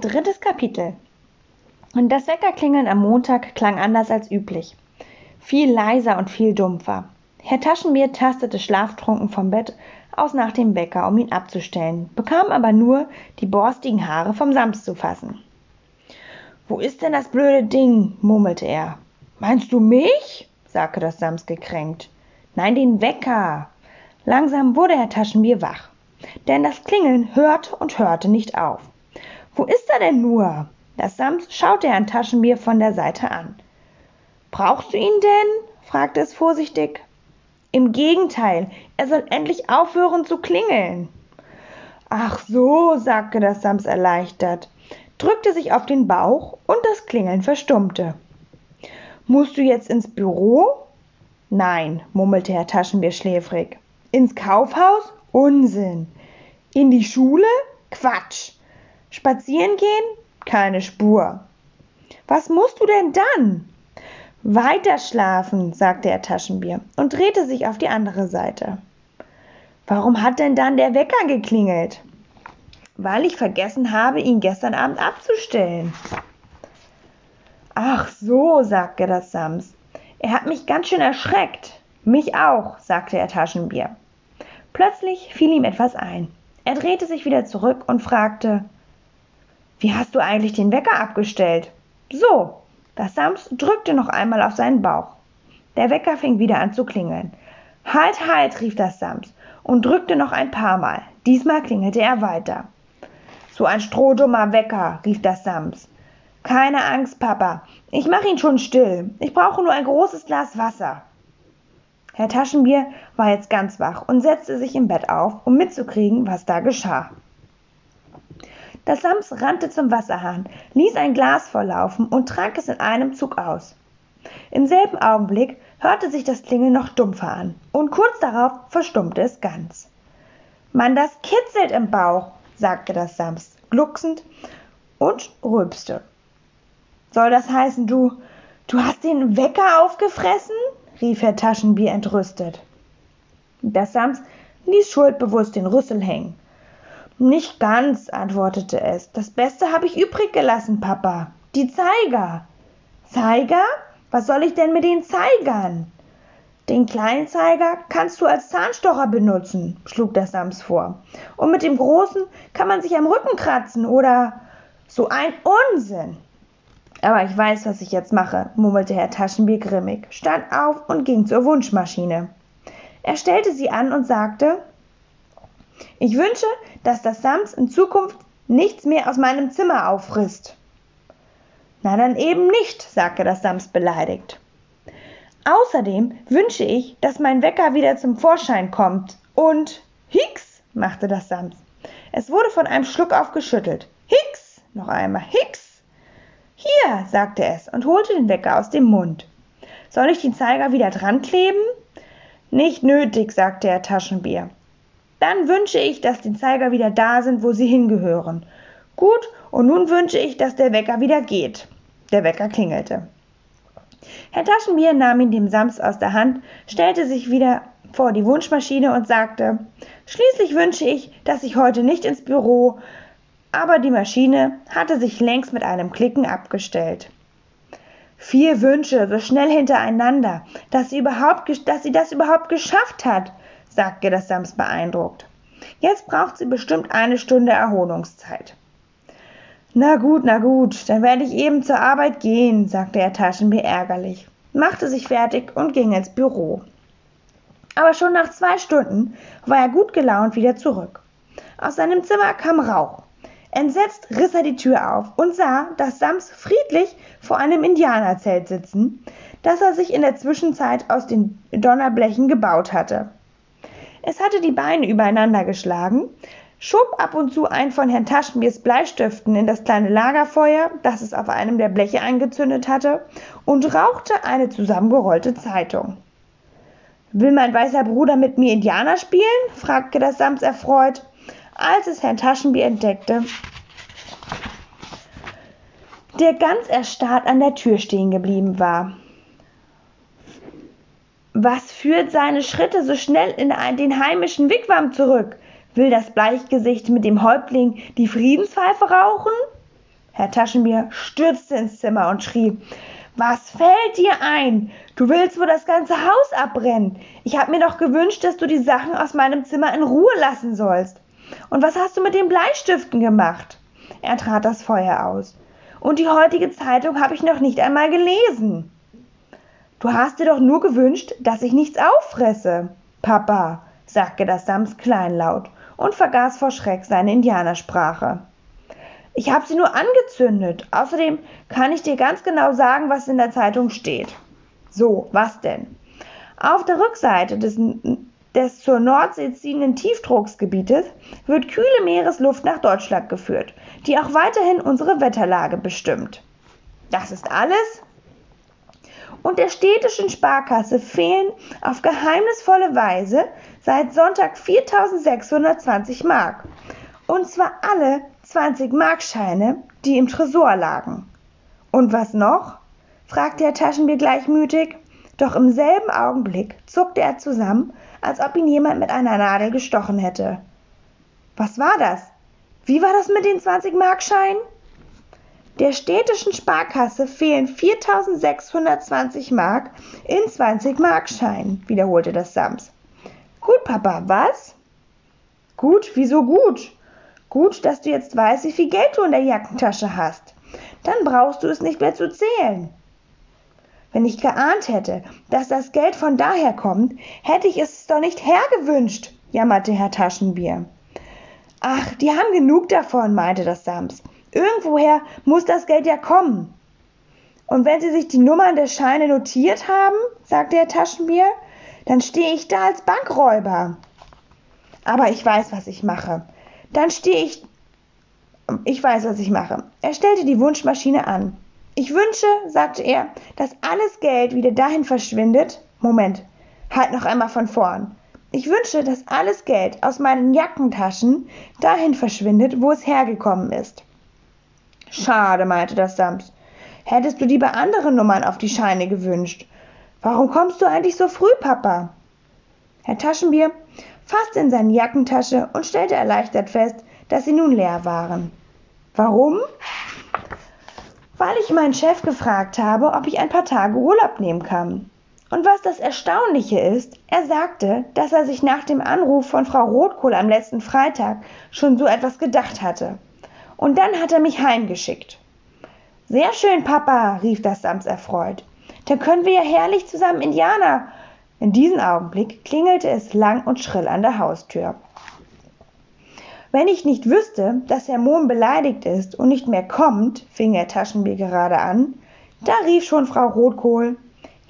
Drittes Kapitel. Und das Weckerklingeln am Montag klang anders als üblich. Viel leiser und viel dumpfer. Herr Taschenbier tastete schlaftrunken vom Bett aus nach dem Wecker, um ihn abzustellen, bekam aber nur die borstigen Haare vom Sams zu fassen. Wo ist denn das blöde Ding? murmelte er. Meinst du mich? sagte das Sams gekränkt. Nein, den Wecker. Langsam wurde Herr Taschenbier wach, denn das Klingeln hörte und hörte nicht auf. Wo ist er denn nur? Das Sams schaute Herrn Taschenbier von der Seite an. Brauchst du ihn denn? fragte es vorsichtig. Im Gegenteil, er soll endlich aufhören zu klingeln. Ach so, sagte das Sams erleichtert, drückte sich auf den Bauch und das Klingeln verstummte. Musst du jetzt ins Büro? Nein, murmelte Herr Taschenbier schläfrig. Ins Kaufhaus? Unsinn. In die Schule? Quatsch. Spazieren gehen? Keine Spur. Was musst du denn dann? Weiter schlafen, sagte er Taschenbier und drehte sich auf die andere Seite. Warum hat denn dann der Wecker geklingelt? Weil ich vergessen habe, ihn gestern Abend abzustellen. Ach so, sagte das Sams. Er hat mich ganz schön erschreckt. Mich auch, sagte er Taschenbier. Plötzlich fiel ihm etwas ein. Er drehte sich wieder zurück und fragte Wie hast du eigentlich den Wecker abgestellt? So, das Sams drückte noch einmal auf seinen Bauch. Der Wecker fing wieder an zu klingeln. Halt, halt, rief das Sams und drückte noch ein paar Mal. Diesmal klingelte er weiter. So ein strohdummer Wecker, rief das Sams. Keine Angst, Papa. Ich mache ihn schon still. Ich brauche nur ein großes Glas Wasser. Herr Taschenbier war jetzt ganz wach und setzte sich im Bett auf, um mitzukriegen, was da geschah. Das Sams rannte zum Wasserhahn, ließ ein Glas volllaufen und trank es in einem Zug aus. Im selben Augenblick hörte sich das Klingeln noch dumpfer an, und kurz darauf verstummte es ganz. Mann, das kitzelt im Bauch, sagte das Sams, glucksend und rülpste. Soll das heißen, du, du hast den Wecker aufgefressen? rief Herr Taschenbier entrüstet. Das Sams ließ schuldbewusst den Rüssel hängen. Nicht ganz, antwortete es. Das Beste habe ich übrig gelassen, Papa. Die Zeiger. Zeiger? Was soll ich denn mit den Zeigern? Den kleinen Zeiger kannst du als Zahnstocher benutzen, schlug der Sams vor. Und mit dem großen kann man sich am Rücken kratzen oder so ein Unsinn. Aber ich weiß, was ich jetzt mache, murmelte Herr Taschenbier grimmig, stand auf und ging zur Wunschmaschine. Er stellte sie an und sagte ich wünsche, dass das Sams in Zukunft nichts mehr aus meinem Zimmer auffrisst. Na dann eben nicht, sagte das Sams beleidigt. Außerdem wünsche ich, dass mein Wecker wieder zum Vorschein kommt. Und Hicks, machte das Sams. Es wurde von einem Schluck auf geschüttelt. Hicks, noch einmal, Hicks. Hier, sagte es und holte den Wecker aus dem Mund. Soll ich die Zeiger wieder dran kleben? Nicht nötig, sagte er Taschenbier. Dann wünsche ich, dass die Zeiger wieder da sind, wo sie hingehören. Gut, und nun wünsche ich, dass der Wecker wieder geht. Der Wecker klingelte. Herr Taschenbier nahm ihn dem Sams aus der Hand, stellte sich wieder vor die Wunschmaschine und sagte, Schließlich wünsche ich, dass ich heute nicht ins Büro, aber die Maschine hatte sich längst mit einem Klicken abgestellt. Vier Wünsche so schnell hintereinander, dass sie, überhaupt, dass sie das überhaupt geschafft hat, sagte das Sams beeindruckt. Jetzt braucht sie bestimmt eine Stunde Erholungszeit. Na gut, na gut, dann werde ich eben zur Arbeit gehen, sagte er Taschenbier ärgerlich, machte sich fertig und ging ins Büro. Aber schon nach zwei Stunden war er gut gelaunt wieder zurück. Aus seinem Zimmer kam Rauch. Entsetzt riss er die Tür auf und sah, dass Sams friedlich vor einem Indianerzelt sitzen, das er sich in der Zwischenzeit aus den Donnerblechen gebaut hatte. Es hatte die Beine übereinander geschlagen, schob ab und zu ein von Herrn Taschenbiers Bleistiften in das kleine Lagerfeuer, das es auf einem der Bleche angezündet hatte, und rauchte eine zusammengerollte Zeitung. Will mein weißer Bruder mit mir Indianer spielen? fragte das Sams erfreut, als es Herrn Taschenbier entdeckte, der ganz erstarrt an der Tür stehen geblieben war. Was führt seine Schritte so schnell in den heimischen Wigwam zurück? Will das Bleichgesicht mit dem Häuptling die Friedenspfeife rauchen? Herr Taschenbier stürzte ins Zimmer und schrie, was fällt dir ein? Du willst wohl das ganze Haus abbrennen. Ich habe mir doch gewünscht, dass du die Sachen aus meinem Zimmer in Ruhe lassen sollst. Und was hast du mit den Bleistiften gemacht? Er trat das Feuer aus. Und die heutige Zeitung habe ich noch nicht einmal gelesen. Du hast dir doch nur gewünscht, dass ich nichts auffresse. Papa, sagte das Sams kleinlaut und vergaß vor Schreck seine Indianersprache. Ich habe sie nur angezündet. Außerdem kann ich dir ganz genau sagen, was in der Zeitung steht. So, was denn? Auf der Rückseite des, des zur Nordsee ziehenden Tiefdrucksgebietes wird kühle Meeresluft nach Deutschland geführt, die auch weiterhin unsere Wetterlage bestimmt. Das ist alles? Und der städtischen Sparkasse fehlen auf geheimnisvolle Weise seit Sonntag 4620 Mark. Und zwar alle 20 Markscheine, die im Tresor lagen. Und was noch? fragte Herr Taschenbier gleichmütig. Doch im selben Augenblick zuckte er zusammen, als ob ihn jemand mit einer Nadel gestochen hätte. Was war das? Wie war das mit den 20 Markscheinen? Der städtischen Sparkasse fehlen 4620 Mark in 20-Markscheinen, wiederholte das Sams. Gut, Papa, was? Gut, wieso gut? Gut, dass du jetzt weißt, wie viel Geld du in der Jackentasche hast. Dann brauchst du es nicht mehr zu zählen. Wenn ich geahnt hätte, dass das Geld von daher kommt, hätte ich es doch nicht hergewünscht, jammerte Herr Taschenbier. Ach, die haben genug davon, meinte das Sams. Irgendwoher muss das Geld ja kommen. Und wenn Sie sich die Nummern der Scheine notiert haben, sagte Herr Taschenbier, dann stehe ich da als Bankräuber. Aber ich weiß, was ich mache. Dann stehe ich. Ich weiß, was ich mache. Er stellte die Wunschmaschine an. Ich wünsche, sagte er, dass alles Geld wieder dahin verschwindet. Moment, halt noch einmal von vorn. Ich wünsche, dass alles Geld aus meinen Jackentaschen dahin verschwindet, wo es hergekommen ist. Schade, meinte das Sams. Hättest du dir bei anderen Nummern auf die Scheine gewünscht. Warum kommst du eigentlich so früh, Papa? Herr Taschenbier fasste in seine Jackentasche und stellte erleichtert fest, dass sie nun leer waren. Warum? Weil ich meinen Chef gefragt habe, ob ich ein paar Tage Urlaub nehmen kann. Und was das Erstaunliche ist, er sagte, dass er sich nach dem Anruf von Frau Rotkohl am letzten Freitag schon so etwas gedacht hatte. Und dann hat er mich heimgeschickt. Sehr schön, Papa, rief das Sams erfreut. Da können wir ja herrlich zusammen Indianer. In diesem Augenblick klingelte es lang und schrill an der Haustür. Wenn ich nicht wüsste, dass Herr Mohn beleidigt ist und nicht mehr kommt, fing Herr Taschenbier gerade an, da rief schon Frau Rotkohl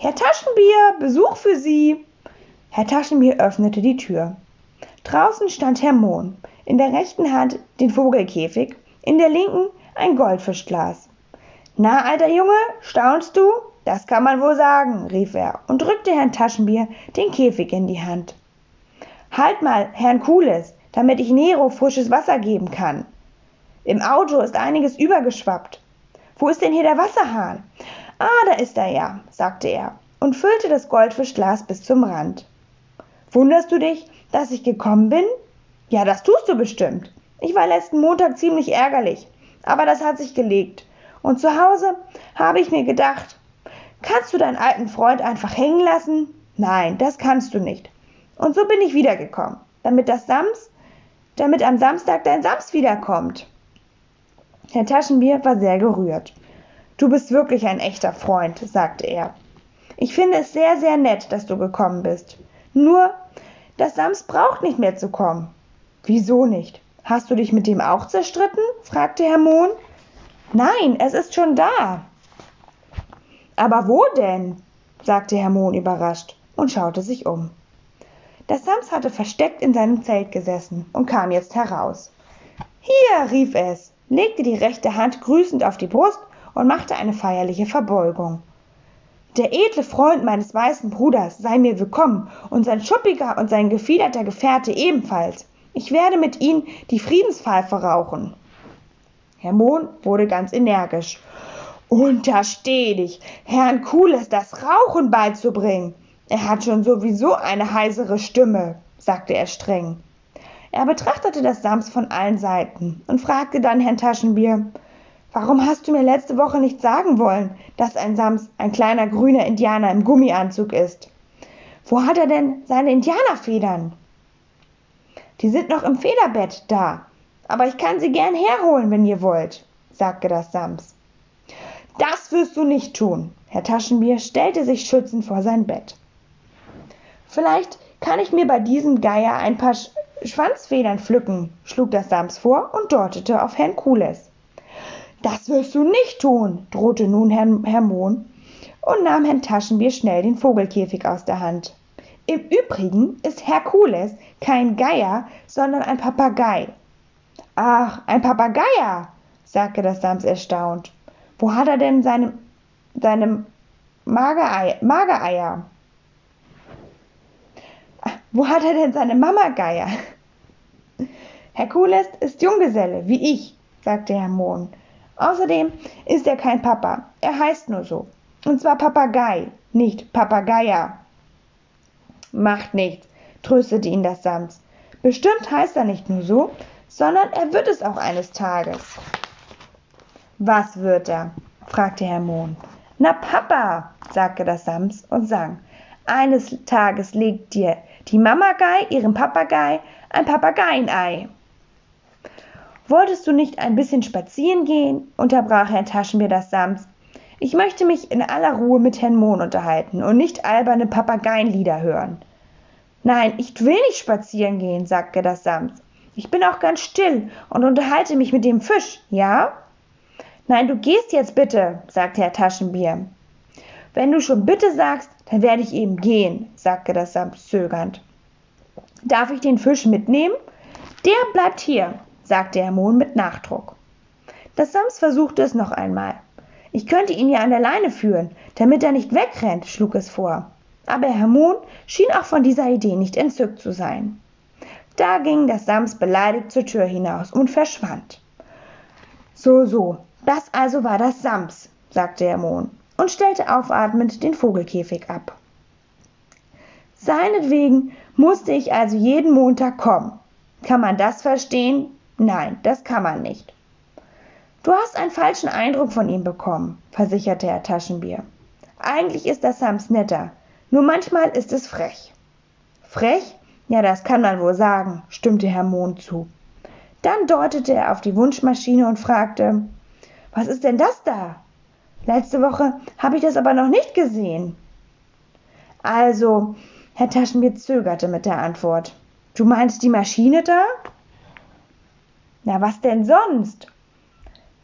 Herr Taschenbier, Besuch für Sie. Herr Taschenbier öffnete die Tür. Draußen stand Herr Mohn, in der rechten Hand den Vogelkäfig in der linken ein Goldfischglas. Na, alter Junge, staunst du? Das kann man wohl sagen, rief er und drückte Herrn Taschenbier den Käfig in die Hand. Halt mal, Herrn Kules, damit ich Nero frisches Wasser geben kann. Im Auto ist einiges übergeschwappt. Wo ist denn hier der Wasserhahn? Ah, da ist er ja, sagte er und füllte das Goldfischglas bis zum Rand. Wunderst du dich, dass ich gekommen bin? Ja, das tust du bestimmt. Ich war letzten Montag ziemlich ärgerlich, aber das hat sich gelegt. Und zu Hause habe ich mir gedacht, kannst du deinen alten Freund einfach hängen lassen? Nein, das kannst du nicht. Und so bin ich wiedergekommen, damit das Sams, damit am Samstag dein Sams wiederkommt. Herr Taschenbier war sehr gerührt. Du bist wirklich ein echter Freund, sagte er. Ich finde es sehr, sehr nett, dass du gekommen bist. Nur, das Sams braucht nicht mehr zu kommen. Wieso nicht? Hast du dich mit dem auch zerstritten? fragte Herr Mohn. Nein, es ist schon da. Aber wo denn? sagte Herr Mohn überrascht und schaute sich um. Der Sams hatte versteckt in seinem Zelt gesessen und kam jetzt heraus. Hier, rief es, legte die rechte Hand grüßend auf die Brust und machte eine feierliche Verbeugung. Der edle Freund meines weißen Bruders sei mir willkommen und sein schuppiger und sein gefiederter Gefährte ebenfalls. Ich werde mit Ihnen die Friedenspfeife rauchen. Herr Mohn wurde ganz energisch. Untersteh dich, Herrn Kules das Rauchen beizubringen. Er hat schon sowieso eine heisere Stimme, sagte er streng. Er betrachtete das Sams von allen Seiten und fragte dann Herrn Taschenbier, Warum hast du mir letzte Woche nicht sagen wollen, dass ein Sams ein kleiner grüner Indianer im Gummianzug ist? Wo hat er denn seine Indianerfedern? Die sind noch im Federbett da, aber ich kann sie gern herholen, wenn ihr wollt, sagte das Sams. Das wirst du nicht tun. Herr Taschenbier stellte sich schützend vor sein Bett. Vielleicht kann ich mir bei diesem Geier ein paar Sch Schwanzfedern pflücken, schlug das Sams vor und deutete auf Herrn Kules. Das wirst du nicht tun, drohte nun Herr, Herr Mohn und nahm Herrn Taschenbier schnell den Vogelkäfig aus der Hand. Im Übrigen ist Herkules kein Geier, sondern ein Papagei. Ach, ein Papageier, sagte das Sams erstaunt. Wo hat er denn seine, seine Magerei, Magereier? Wo hat er denn seine Mamageier? Herkules ist Junggeselle, wie ich, sagte Herr Mohn. Außerdem ist er kein Papa, er heißt nur so. Und zwar Papagei, nicht Papageier. Macht nichts, tröstete ihn das Sams. Bestimmt heißt er nicht nur so, sondern er wird es auch eines Tages. Was wird er? fragte Herr Mohn. Na Papa, sagte das Sams und sang. Eines Tages legt dir die Mamagei ihrem Papagei ein Papageienei. Wolltest du nicht ein bisschen spazieren gehen? unterbrach Herr Taschenbier das Sams. Ich möchte mich in aller Ruhe mit Herrn Mohn unterhalten und nicht alberne Papageienlieder hören. Nein, ich will nicht spazieren gehen, sagte das Sams. Ich bin auch ganz still und unterhalte mich mit dem Fisch, ja? Nein, du gehst jetzt bitte, sagte Herr Taschenbier. Wenn du schon bitte sagst, dann werde ich eben gehen, sagte das Sams zögernd. Darf ich den Fisch mitnehmen? Der bleibt hier, sagte Herr Mohn mit Nachdruck. Das Sams versuchte es noch einmal. Ich könnte ihn ja an der Leine führen, damit er nicht wegrennt, schlug es vor. Aber Herr Mohn schien auch von dieser Idee nicht entzückt zu sein. Da ging das Sams beleidigt zur Tür hinaus und verschwand. So, so, das also war das Sams, sagte Herr Mohn und stellte aufatmend den Vogelkäfig ab. Seinetwegen musste ich also jeden Montag kommen. Kann man das verstehen? Nein, das kann man nicht. Du hast einen falschen Eindruck von ihm bekommen, versicherte Herr Taschenbier. Eigentlich ist das Sams netter, nur manchmal ist es frech. Frech? Ja, das kann man wohl sagen, stimmte Herr Mohn zu. Dann deutete er auf die Wunschmaschine und fragte, was ist denn das da? Letzte Woche habe ich das aber noch nicht gesehen. Also, Herr Taschenbier zögerte mit der Antwort. Du meinst die Maschine da? Na, was denn sonst?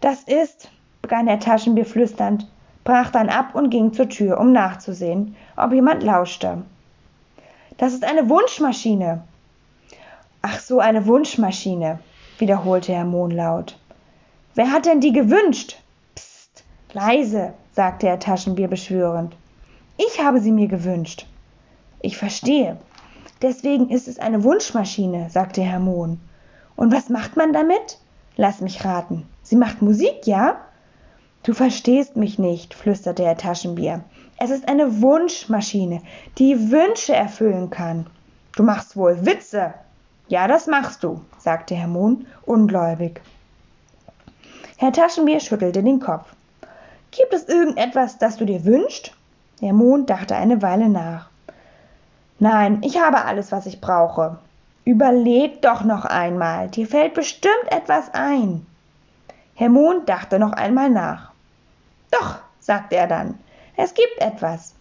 Das ist, begann Herr Taschenbier flüsternd, brach dann ab und ging zur Tür, um nachzusehen, ob jemand lauschte. Das ist eine Wunschmaschine. Ach so, eine Wunschmaschine, wiederholte Herr Mohn laut. Wer hat denn die gewünscht? Psst, leise, sagte Herr Taschenbier beschwörend. Ich habe sie mir gewünscht. Ich verstehe. Deswegen ist es eine Wunschmaschine, sagte Herr Mohn. Und was macht man damit? Lass mich raten. Sie macht Musik, ja? Du verstehst mich nicht, flüsterte Herr Taschenbier. Es ist eine Wunschmaschine, die Wünsche erfüllen kann. Du machst wohl Witze. Ja, das machst du, sagte Herr Mohn ungläubig. Herr Taschenbier schüttelte den Kopf. Gibt es irgendetwas, das du dir wünschst? Der Mond dachte eine Weile nach. Nein, ich habe alles, was ich brauche. Überleg doch noch einmal, dir fällt bestimmt etwas ein. Herr Mond dachte noch einmal nach. Doch, sagte er dann, es gibt etwas.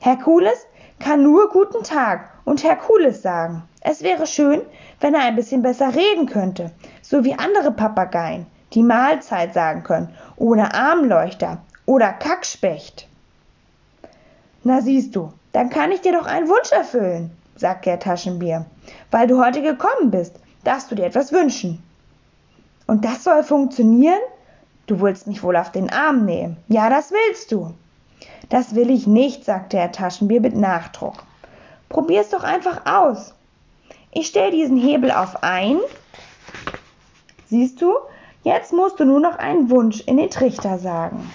Herkules kann nur guten Tag und Herkules sagen. Es wäre schön, wenn er ein bisschen besser reden könnte, so wie andere Papageien, die Mahlzeit sagen können, oder Armleuchter oder Kackspecht. Na siehst du, dann kann ich dir doch einen Wunsch erfüllen, sagte Herr Taschenbier. Weil du heute gekommen bist, darfst du dir etwas wünschen. Und das soll funktionieren? Du willst mich wohl auf den Arm nehmen. Ja, das willst du. Das will ich nicht, sagte Herr Taschenbier mit Nachdruck. Probier's doch einfach aus. Ich stelle diesen Hebel auf ein. Siehst du, jetzt musst du nur noch einen Wunsch in den Trichter sagen.